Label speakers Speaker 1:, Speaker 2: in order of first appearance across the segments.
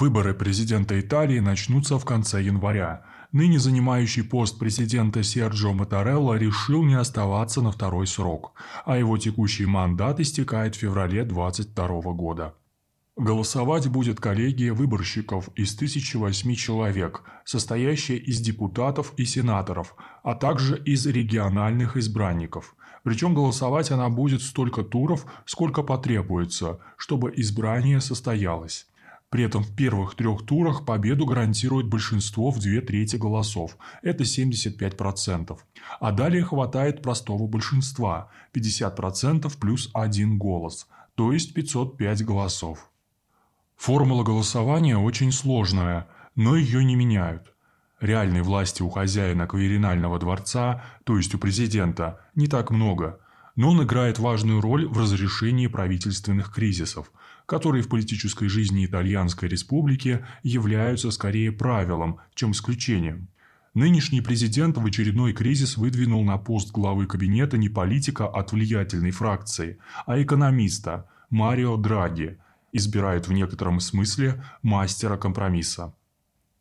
Speaker 1: Выборы президента Италии начнутся в конце января. Ныне занимающий пост президента Серджио Матарелло решил не оставаться на второй срок, а его текущий мандат истекает в феврале 2022 года. Голосовать будет коллегия выборщиков из 1008 человек, состоящая из депутатов и сенаторов, а также из региональных избранников. Причем голосовать она будет столько туров, сколько потребуется, чтобы избрание состоялось. При этом в первых трех турах победу гарантирует большинство в две трети голосов, это 75%. А далее хватает простого большинства, 50% плюс один голос, то есть 505 голосов. Формула голосования очень сложная, но ее не меняют. Реальной власти у хозяина кверинального дворца, то есть у президента, не так много, но он играет важную роль в разрешении правительственных кризисов, которые в политической жизни Итальянской республики являются скорее правилом, чем исключением. Нынешний президент в очередной кризис выдвинул на пост главы кабинета не политика от влиятельной фракции, а экономиста Марио Драги, избирает в некотором смысле мастера компромисса.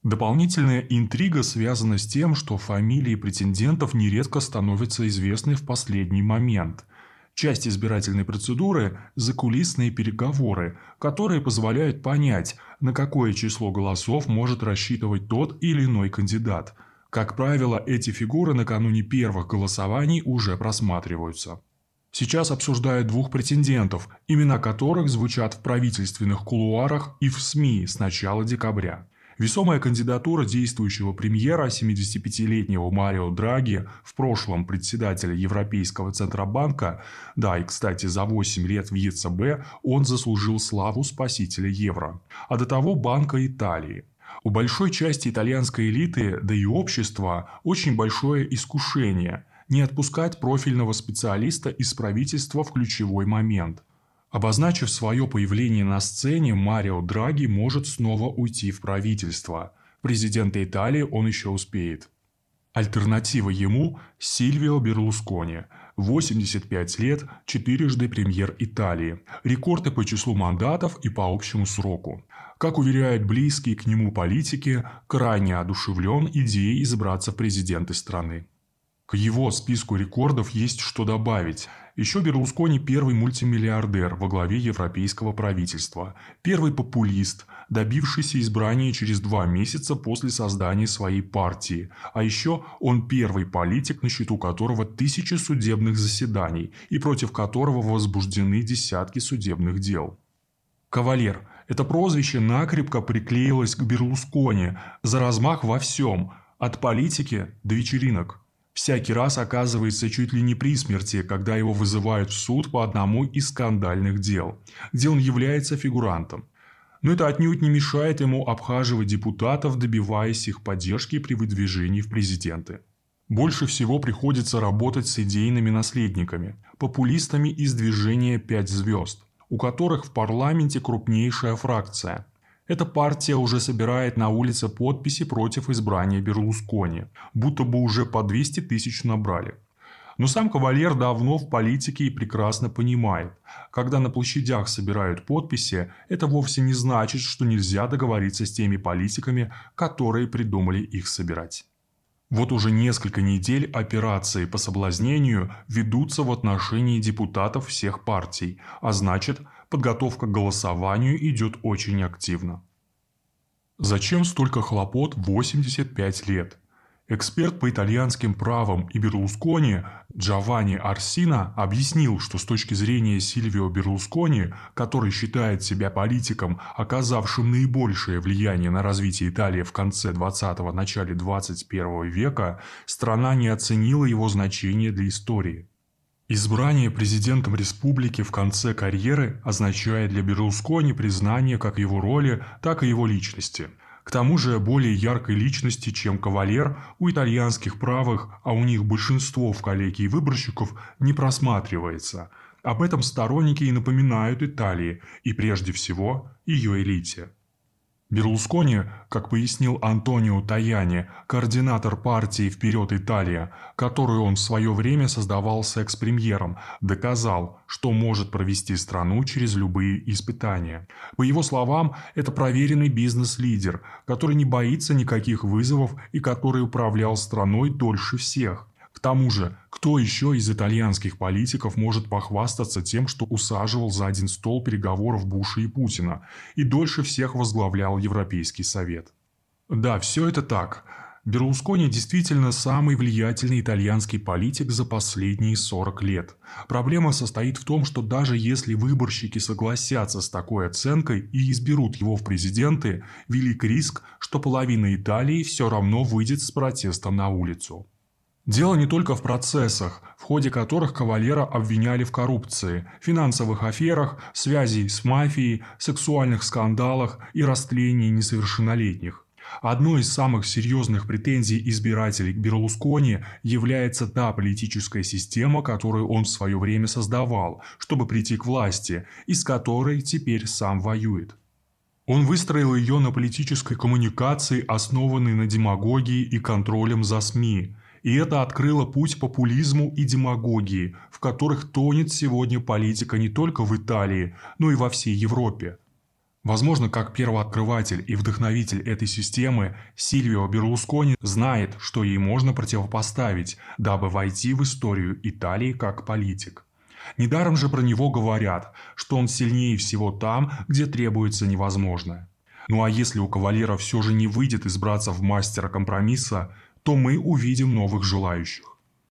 Speaker 1: Дополнительная интрига связана с тем, что фамилии претендентов нередко становятся известны в последний момент – Часть избирательной процедуры – закулисные переговоры, которые позволяют понять, на какое число голосов может рассчитывать тот или иной кандидат. Как правило, эти фигуры накануне первых голосований уже просматриваются. Сейчас обсуждают двух претендентов, имена которых звучат в правительственных кулуарах и в СМИ с начала декабря. Весомая кандидатура действующего премьера 75-летнего Марио Драги, в прошлом председателя Европейского Центробанка, да и, кстати, за 8 лет в ЕЦБ он заслужил славу спасителя евро, а до того Банка Италии. У большой части итальянской элиты, да и общества, очень большое искушение – не отпускать профильного специалиста из правительства в ключевой момент – Обозначив свое появление на сцене, Марио Драги может снова уйти в правительство. Президента Италии он еще успеет. Альтернатива ему – Сильвио Берлускони. 85 лет, четырежды премьер Италии. Рекорды по числу мандатов и по общему сроку. Как уверяют близкие к нему политики, крайне одушевлен идеей избраться в президенты страны. К его списку рекордов есть что добавить. Еще Берлускони – первый мультимиллиардер во главе европейского правительства, первый популист, добившийся избрания через два месяца после создания своей партии. А еще он первый политик, на счету которого тысячи судебных заседаний и против которого возбуждены десятки судебных дел. Кавалер – это прозвище накрепко приклеилось к Берлускони за размах во всем – от политики до вечеринок всякий раз оказывается чуть ли не при смерти, когда его вызывают в суд по одному из скандальных дел, где он является фигурантом. Но это отнюдь не мешает ему обхаживать депутатов, добиваясь их поддержки при выдвижении в президенты. Больше всего приходится работать с идейными наследниками, популистами из движения «Пять звезд», у которых в парламенте крупнейшая фракция – эта партия уже собирает на улице подписи против избрания Берлускони, будто бы уже по 200 тысяч набрали. Но сам кавалер давно в политике и прекрасно понимает, когда на площадях собирают подписи, это вовсе не значит, что нельзя договориться с теми политиками, которые придумали их собирать. Вот уже несколько недель операции по соблазнению ведутся в отношении депутатов всех партий, а значит, подготовка к голосованию идет очень активно. Зачем столько хлопот в 85 лет? Эксперт по итальянским правам и Берлускони Джованни Арсина объяснил, что с точки зрения Сильвио Берлускони, который считает себя политиком, оказавшим наибольшее влияние на развитие Италии в конце 20-го – начале 21 века, страна не оценила его значение для истории. Избрание президентом республики в конце карьеры означает для Берлускони признание как его роли, так и его личности – к тому же более яркой личности, чем кавалер, у итальянских правых, а у них большинство в коллегии выборщиков, не просматривается. Об этом сторонники и напоминают Италии, и прежде всего ее элите. Берлускони, как пояснил Антонио Таяни, координатор партии «Вперед Италия», которую он в свое время создавал с экс-премьером, доказал, что может провести страну через любые испытания. По его словам, это проверенный бизнес-лидер, который не боится никаких вызовов и который управлял страной дольше всех. К тому же, кто еще из итальянских политиков может похвастаться тем, что усаживал за один стол переговоров Буша и Путина и дольше всех возглавлял Европейский Совет? Да, все это так. Берлускони действительно самый влиятельный итальянский политик за последние 40 лет. Проблема состоит в том, что даже если выборщики согласятся с такой оценкой и изберут его в президенты, велик риск, что половина Италии все равно выйдет с протестом на улицу. Дело не только в процессах, в ходе которых кавалера обвиняли в коррупции, финансовых аферах, связи с мафией, сексуальных скандалах и растлении несовершеннолетних. Одной из самых серьезных претензий избирателей к Берлускони является та политическая система, которую он в свое время создавал, чтобы прийти к власти, и с которой теперь сам воюет. Он выстроил ее на политической коммуникации, основанной на демагогии и контролем за СМИ, и это открыло путь популизму и демагогии, в которых тонет сегодня политика не только в Италии, но и во всей Европе. Возможно, как первооткрыватель и вдохновитель этой системы, Сильвио Берлускони знает, что ей можно противопоставить, дабы войти в историю Италии как политик. Недаром же про него говорят, что он сильнее всего там, где требуется невозможное. Ну а если у кавалера все же не выйдет избраться в мастера компромисса, то мы увидим новых желающих.